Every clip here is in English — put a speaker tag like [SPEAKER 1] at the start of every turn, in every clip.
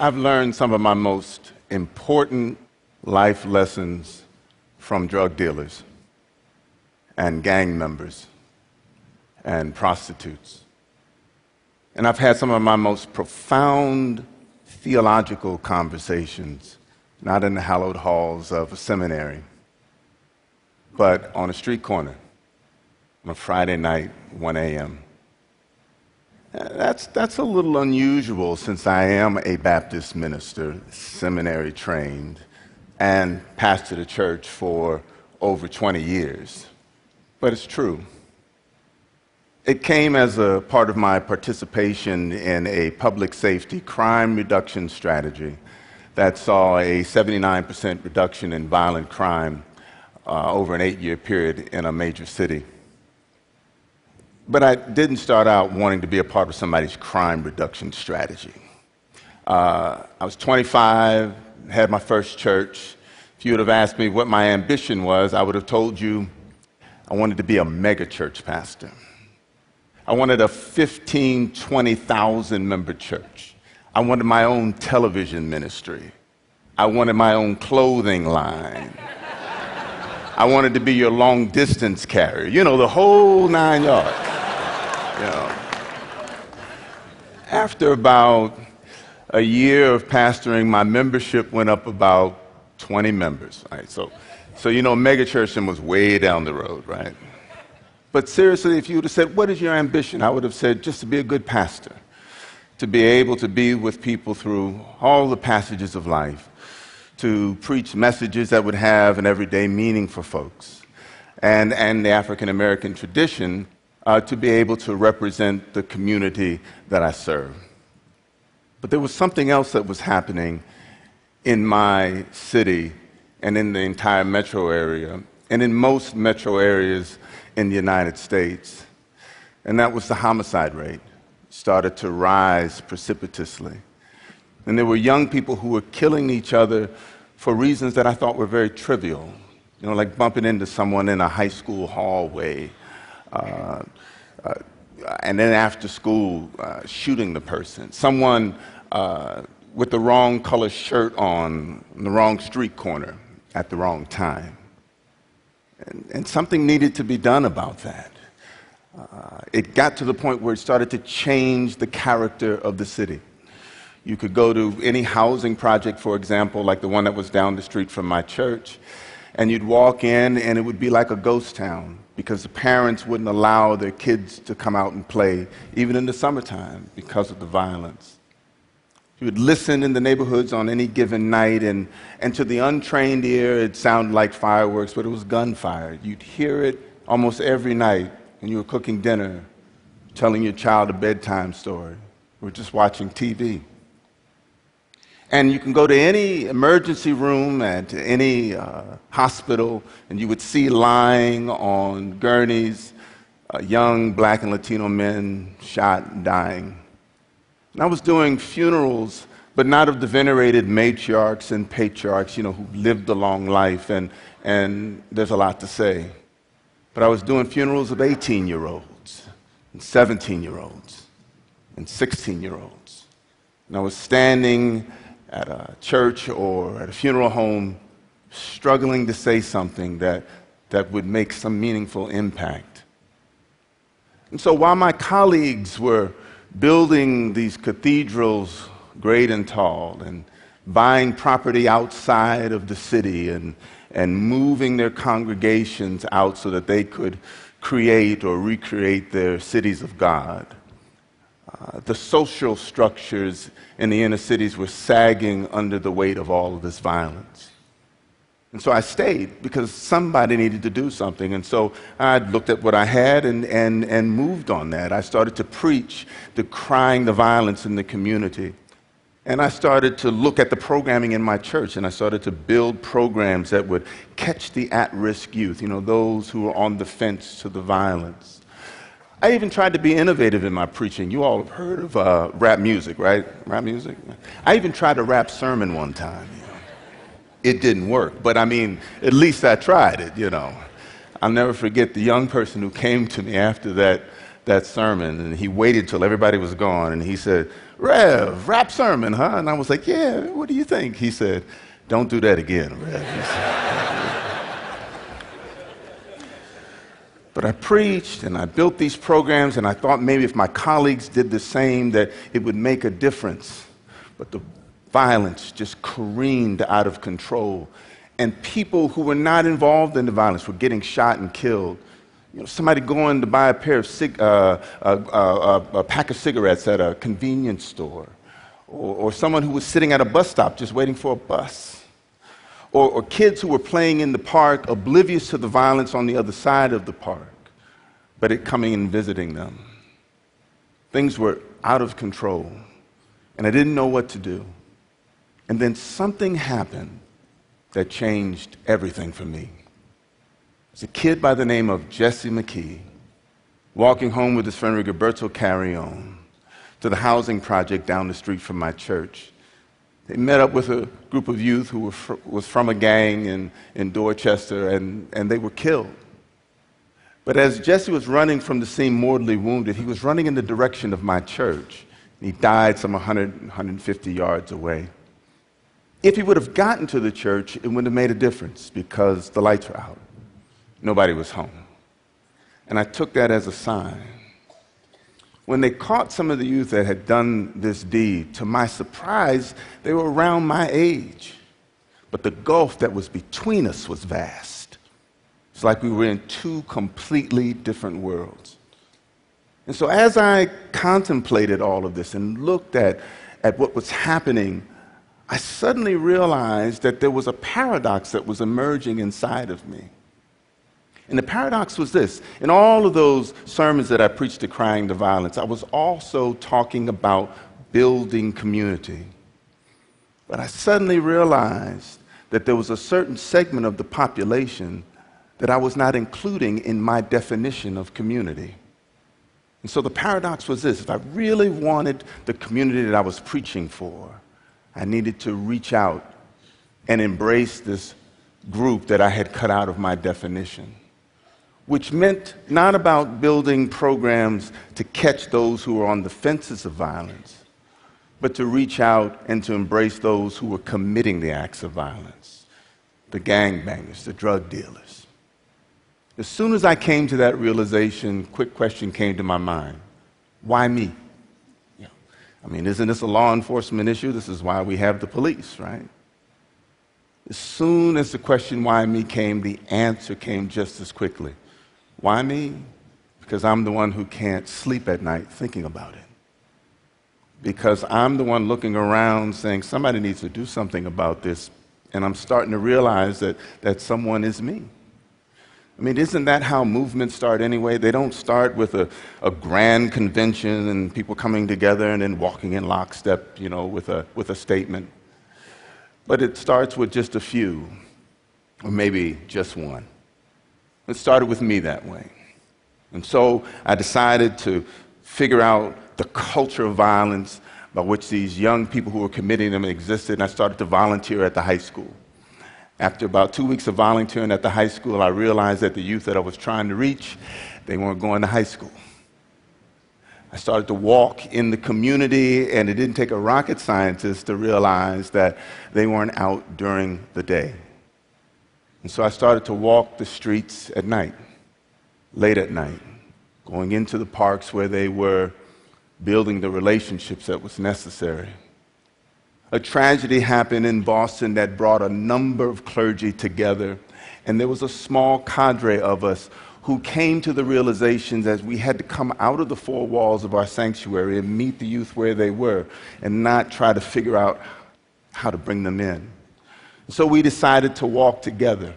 [SPEAKER 1] I've learned some of my most important life lessons from drug dealers and gang members and prostitutes. And I've had some of my most profound theological conversations, not in the hallowed halls of a seminary, but on a street corner on a Friday night, 1 a.m. That's, that's a little unusual since I am a Baptist minister, seminary trained, and pastored a church for over 20 years. But it's true. It came as a part of my participation in a public safety crime reduction strategy that saw a 79% reduction in violent crime uh, over an eight year period in a major city. But I didn't start out wanting to be a part of somebody's crime reduction strategy. Uh, I was 25, had my first church. If you would have asked me what my ambition was, I would have told you I wanted to be a mega church pastor. I wanted a 15, 20,000 member church. I wanted my own television ministry. I wanted my own clothing line. I wanted to be your long distance carrier. You know, the whole nine yards. Know. After about a year of pastoring, my membership went up about 20 members. Right? So, so, you know, megachurch was way down the road, right? But seriously, if you would have said, What is your ambition? I would have said, Just to be a good pastor, to be able to be with people through all the passages of life, to preach messages that would have an everyday meaning for folks, and, and the African American tradition uh, to be able to represent the community that I serve. But there was something else that was happening in my city and in the entire metro area, and in most metro areas in the United States, and that was the homicide rate started to rise precipitously. And there were young people who were killing each other for reasons that I thought were very trivial. You know, like bumping into someone in a high school hallway and then after school, uh, shooting the person. Someone uh, with the wrong color shirt on, in the wrong street corner at the wrong time. And, and something needed to be done about that. Uh, it got to the point where it started to change the character of the city. You could go to any housing project, for example, like the one that was down the street from my church, and you'd walk in and it would be like a ghost town because the parents wouldn't allow their kids to come out and play, even in the summertime, because of the violence. You would listen in the neighborhoods on any given night, and, and to the untrained ear, it sounded like fireworks, but it was gunfire. You'd hear it almost every night when you were cooking dinner, telling your child a bedtime story, or just watching TV. And you can go to any emergency room at any uh, hospital, and you would see lying on gurneys uh, young black and Latino men shot dying. And I was doing funerals, but not of the venerated matriarchs and patriarchs, you know, who lived a long life, and, and there's a lot to say. But I was doing funerals of 18 year olds, and 17 year olds, and 16 year olds. And I was standing at a church or at a funeral home struggling to say something that, that would make some meaningful impact. And so while my colleagues were building these cathedrals great and tall and buying property outside of the city and, and moving their congregations out so that they could create or recreate their cities of God, uh, the social structures in the inner cities were sagging under the weight of all of this violence. And so I stayed because somebody needed to do something. And so I looked at what I had and, and, and moved on that. I started to preach decrying the violence in the community. And I started to look at the programming in my church and I started to build programs that would catch the at risk youth, you know, those who are on the fence to the violence. I even tried to be innovative in my preaching. You all have heard of uh, rap music, right? Rap music? I even tried a rap sermon one time. You know. It didn't work, but I mean, at least I tried it, you know. I'll never forget the young person who came to me after that, that sermon and he waited till everybody was gone and he said, Rev, rap sermon, huh? And I was like, Yeah, what do you think? He said, Don't do that again, Rev. But I preached and I built these programs and I thought maybe if my colleagues did the same that it would make a difference. But the violence just careened out of control. And people who were not involved in the violence were getting shot and killed. You know, somebody going to buy a pair of cig- uh, uh, uh, a pack of cigarettes at a convenience store, or, or, someone who was sitting at a bus stop just waiting for a bus, or, or kids who were playing in the park oblivious to the violence on the other side of the park, but it coming and visiting them. Things were out of control, and I didn't know what to do. And then something happened that changed everything for me. It's a kid by the name of Jesse McKee walking home with his friend Rigoberto Carrion to the housing project down the street from my church. They met up with a group of youth who fr- was from a gang in, in Dorchester, and, and they were killed. But as Jesse was running from the scene mortally wounded, he was running in the direction of my church. He died some 100, 150 yards away. If he would have gotten to the church, it wouldn't have made a difference because the lights were out. Nobody was home. And I took that as a sign. When they caught some of the youth that had done this deed, to my surprise, they were around my age. But the gulf that was between us was vast. It's like we were in two completely different worlds. And so, as I contemplated all of this and looked at, at what was happening I suddenly realized that there was a paradox that was emerging inside of me. And the paradox was this in all of those sermons that I preached decrying the violence, I was also talking about building community. But I suddenly realized that there was a certain segment of the population that I was not including in my definition of community. And so the paradox was this if I really wanted the community that I was preaching for, I needed to reach out and embrace this group that I had cut out of my definition, which meant not about building programs to catch those who were on the fences of violence, but to reach out and to embrace those who were committing the acts of violence the gangbangers, the drug dealers. As soon as I came to that realization, quick question came to my mind why me? I mean, isn't this a law enforcement issue? This is why we have the police, right? As soon as the question why me came, the answer came just as quickly. Why me? Because I'm the one who can't sleep at night thinking about it. Because I'm the one looking around saying, somebody needs to do something about this. And I'm starting to realize that, that someone is me. I mean, isn't that how movements start anyway? They don't start with a, a grand convention and people coming together and then walking in lockstep, you know, with a, with a statement. But it starts with just a few, or maybe just one. It started with me that way. And so I decided to figure out the culture of violence by which these young people who were committing them existed, and I started to volunteer at the high school. After about two weeks of volunteering at the high school, I realized that the youth that I was trying to reach, they weren't going to high school. I started to walk in the community, and it didn't take a rocket scientist to realize that they weren't out during the day. And so I started to walk the streets at night, late at night, going into the parks where they were building the relationships that was necessary a tragedy happened in Boston that brought a number of clergy together. And there was a small cadre of us who came to the realizations as we had to come out of the four walls of our sanctuary and meet the youth where they were and not try to figure out how to bring them in. So we decided to walk together.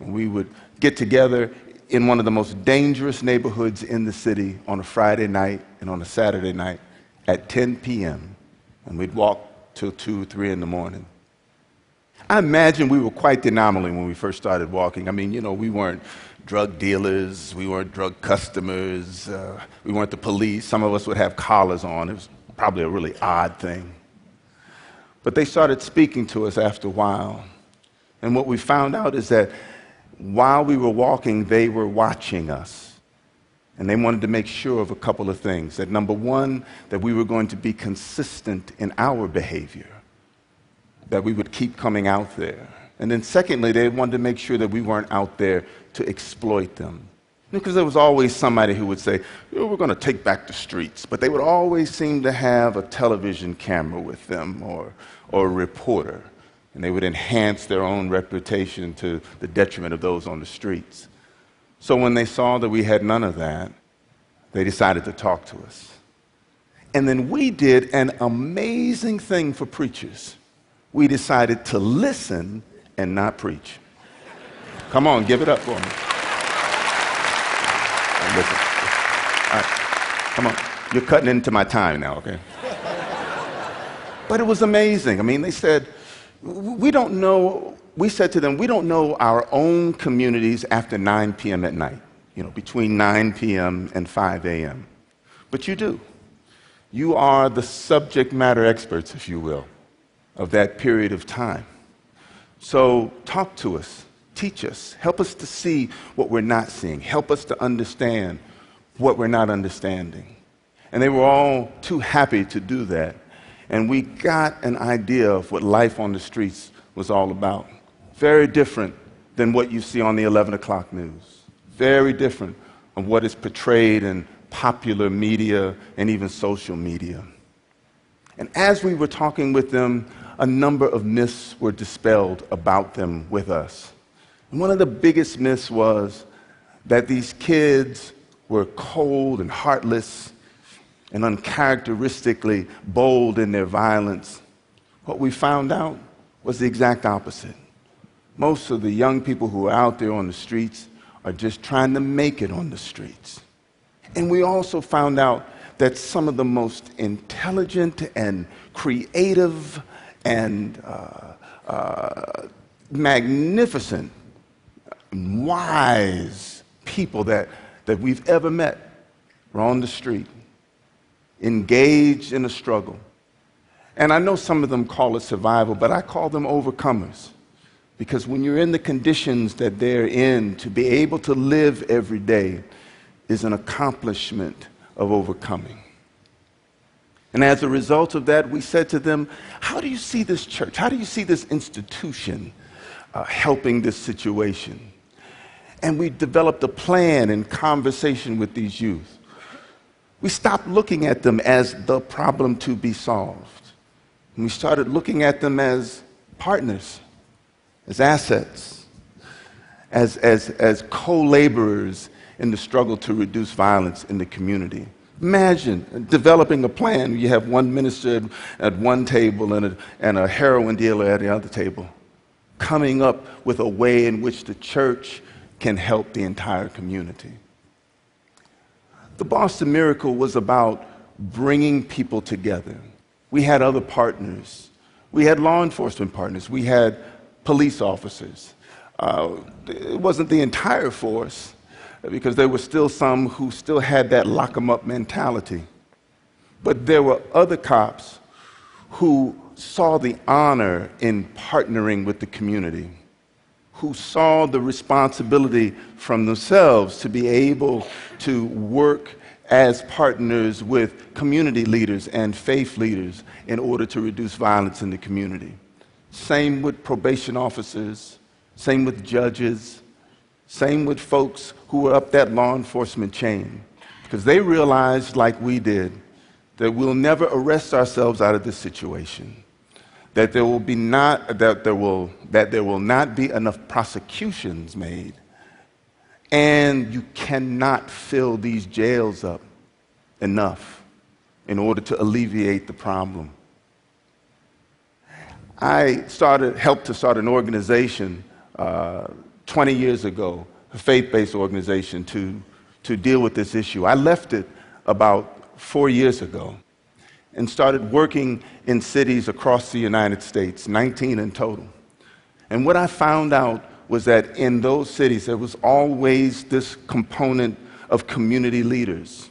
[SPEAKER 1] We would get together in one of the most dangerous neighborhoods in the city on a Friday night and on a Saturday night at 10 p.m. And we'd walk till 2, 3 in the morning. I imagine we were quite the anomaly when we first started walking. I mean, you know, we weren't drug dealers, we weren't drug customers, uh, we weren't the police. Some of us would have collars on. It was probably a really odd thing. But they started speaking to us after a while. And what we found out is that while we were walking, they were watching us. And they wanted to make sure of a couple of things. That number one, that we were going to be consistent in our behavior, that we would keep coming out there. And then secondly, they wanted to make sure that we weren't out there to exploit them. Because there was always somebody who would say, oh, We're going to take back the streets. But they would always seem to have a television camera with them or, or a reporter. And they would enhance their own reputation to the detriment of those on the streets. So when they saw that we had none of that, they decided to talk to us. And then we did an amazing thing for preachers. We decided to listen and not preach. Come on, give it up for me. Listen. All right. Come on. You're cutting into my time now, okay? But it was amazing. I mean, they said, we don't know we said to them, we don't know our own communities after 9 p.m. at night, you know, between 9 p.m. and 5 a.m. But you do. You are the subject matter experts, if you will, of that period of time. So talk to us, teach us, help us to see what we're not seeing, help us to understand what we're not understanding. And they were all too happy to do that. And we got an idea of what life on the streets was all about. Very different than what you see on the 11 o'clock news. Very different of what is portrayed in popular media and even social media. And as we were talking with them, a number of myths were dispelled about them with us. One of the biggest myths was that these kids were cold and heartless and uncharacteristically bold in their violence. What we found out was the exact opposite. Most of the young people who are out there on the streets are just trying to make it on the streets. And we also found out that some of the most intelligent and creative and uh, uh, magnificent, wise people that, that we've ever met were on the street, engaged in a struggle. And I know some of them call it survival, but I call them overcomers. Because when you're in the conditions that they're in, to be able to live every day is an accomplishment of overcoming. And as a result of that, we said to them, How do you see this church? How do you see this institution uh, helping this situation? And we developed a plan in conversation with these youth. We stopped looking at them as the problem to be solved. And we started looking at them as partners as assets, as, as, as co laborers in the struggle to reduce violence in the community. Imagine developing a plan. You have one minister at one table and a, and a heroin dealer at the other table, coming up with a way in which the church can help the entire community. The Boston Miracle was about bringing people together. We had other partners. We had law enforcement partners. We had police officers. Uh, it wasn't the entire force, because there were still some who still had that lock 'em up mentality. But there were other cops who saw the honor in partnering with the community, who saw the responsibility from themselves to be able to work as partners with community leaders and faith leaders in order to reduce violence in the community. Same with probation officers, same with judges, same with folks who were up that law enforcement chain. Because they realized, like we did, that we'll never arrest ourselves out of this situation. That there will be not that there will that there will not be enough prosecutions made. And you cannot fill these jails up enough in order to alleviate the problem. I started, helped to start an organization uh, 20 years ago, a faith based organization to, to deal with this issue. I left it about four years ago and started working in cities across the United States, 19 in total. And what I found out was that in those cities, there was always this component of community leaders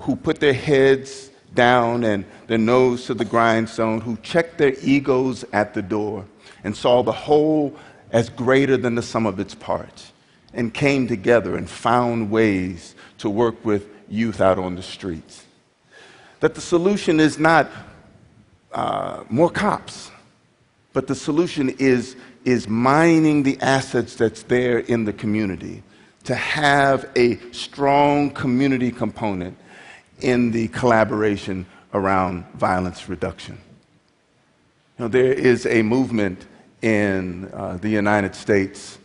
[SPEAKER 1] who put their heads down and their nose to the grindstone, who checked their egos at the door and saw the whole as greater than the sum of its parts. and came together and found ways to work with youth out on the streets. That the solution is not uh, more cops, but the solution is, is mining the assets that's there in the community to have a strong community component in the collaboration around violence reduction. You know, there is a movement in uh, the United States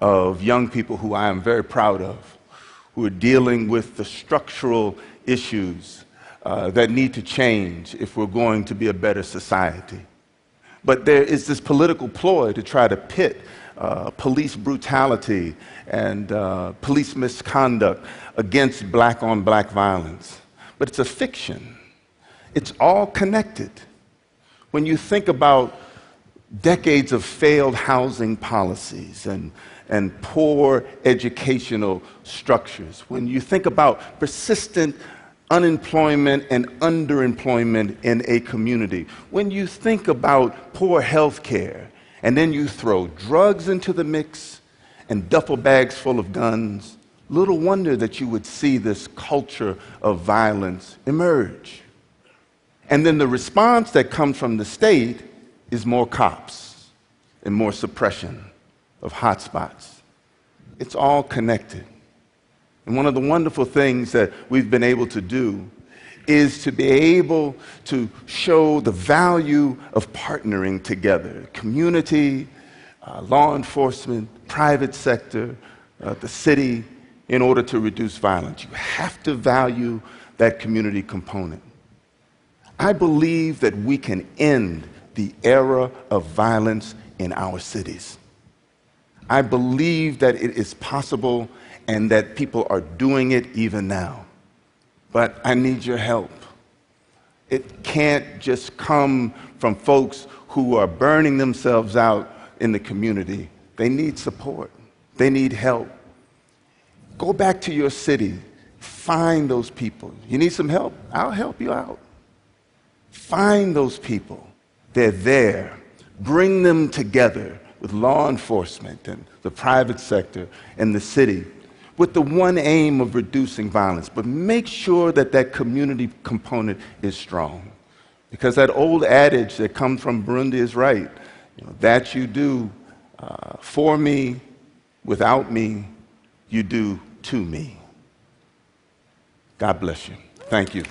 [SPEAKER 1] of young people who I am very proud of, who are dealing with the structural issues uh, that need to change if we're going to be a better society. But there is this political ploy to try to pit uh, police brutality and uh, police misconduct against black on black violence. But it's a fiction. It's all connected. When you think about decades of failed housing policies and, and poor educational structures, when you think about persistent unemployment and underemployment in a community, when you think about poor health care, and then you throw drugs into the mix and duffel bags full of guns, little wonder that you would see this culture of violence emerge. And then the response that comes from the state is more cops and more suppression of hotspots. It's all connected. And one of the wonderful things that we've been able to do is to be able to show the value of partnering together community, uh, law enforcement, private sector, uh, the city, in order to reduce violence. You have to value that community component. I believe that we can end the era of violence in our cities. I believe that it is possible and that people are doing it even now. But I need your help. It can't just come from folks who are burning themselves out in the community. They need support, they need help. Go back to your city, find those people. You need some help? I'll help you out. Find those people. They're there. Bring them together with law enforcement and the private sector and the city with the one aim of reducing violence, but make sure that that community component is strong. Because that old adage that comes from Burundi is right. You know, that you do uh, for me, without me, you do to me. God bless you. Thank you.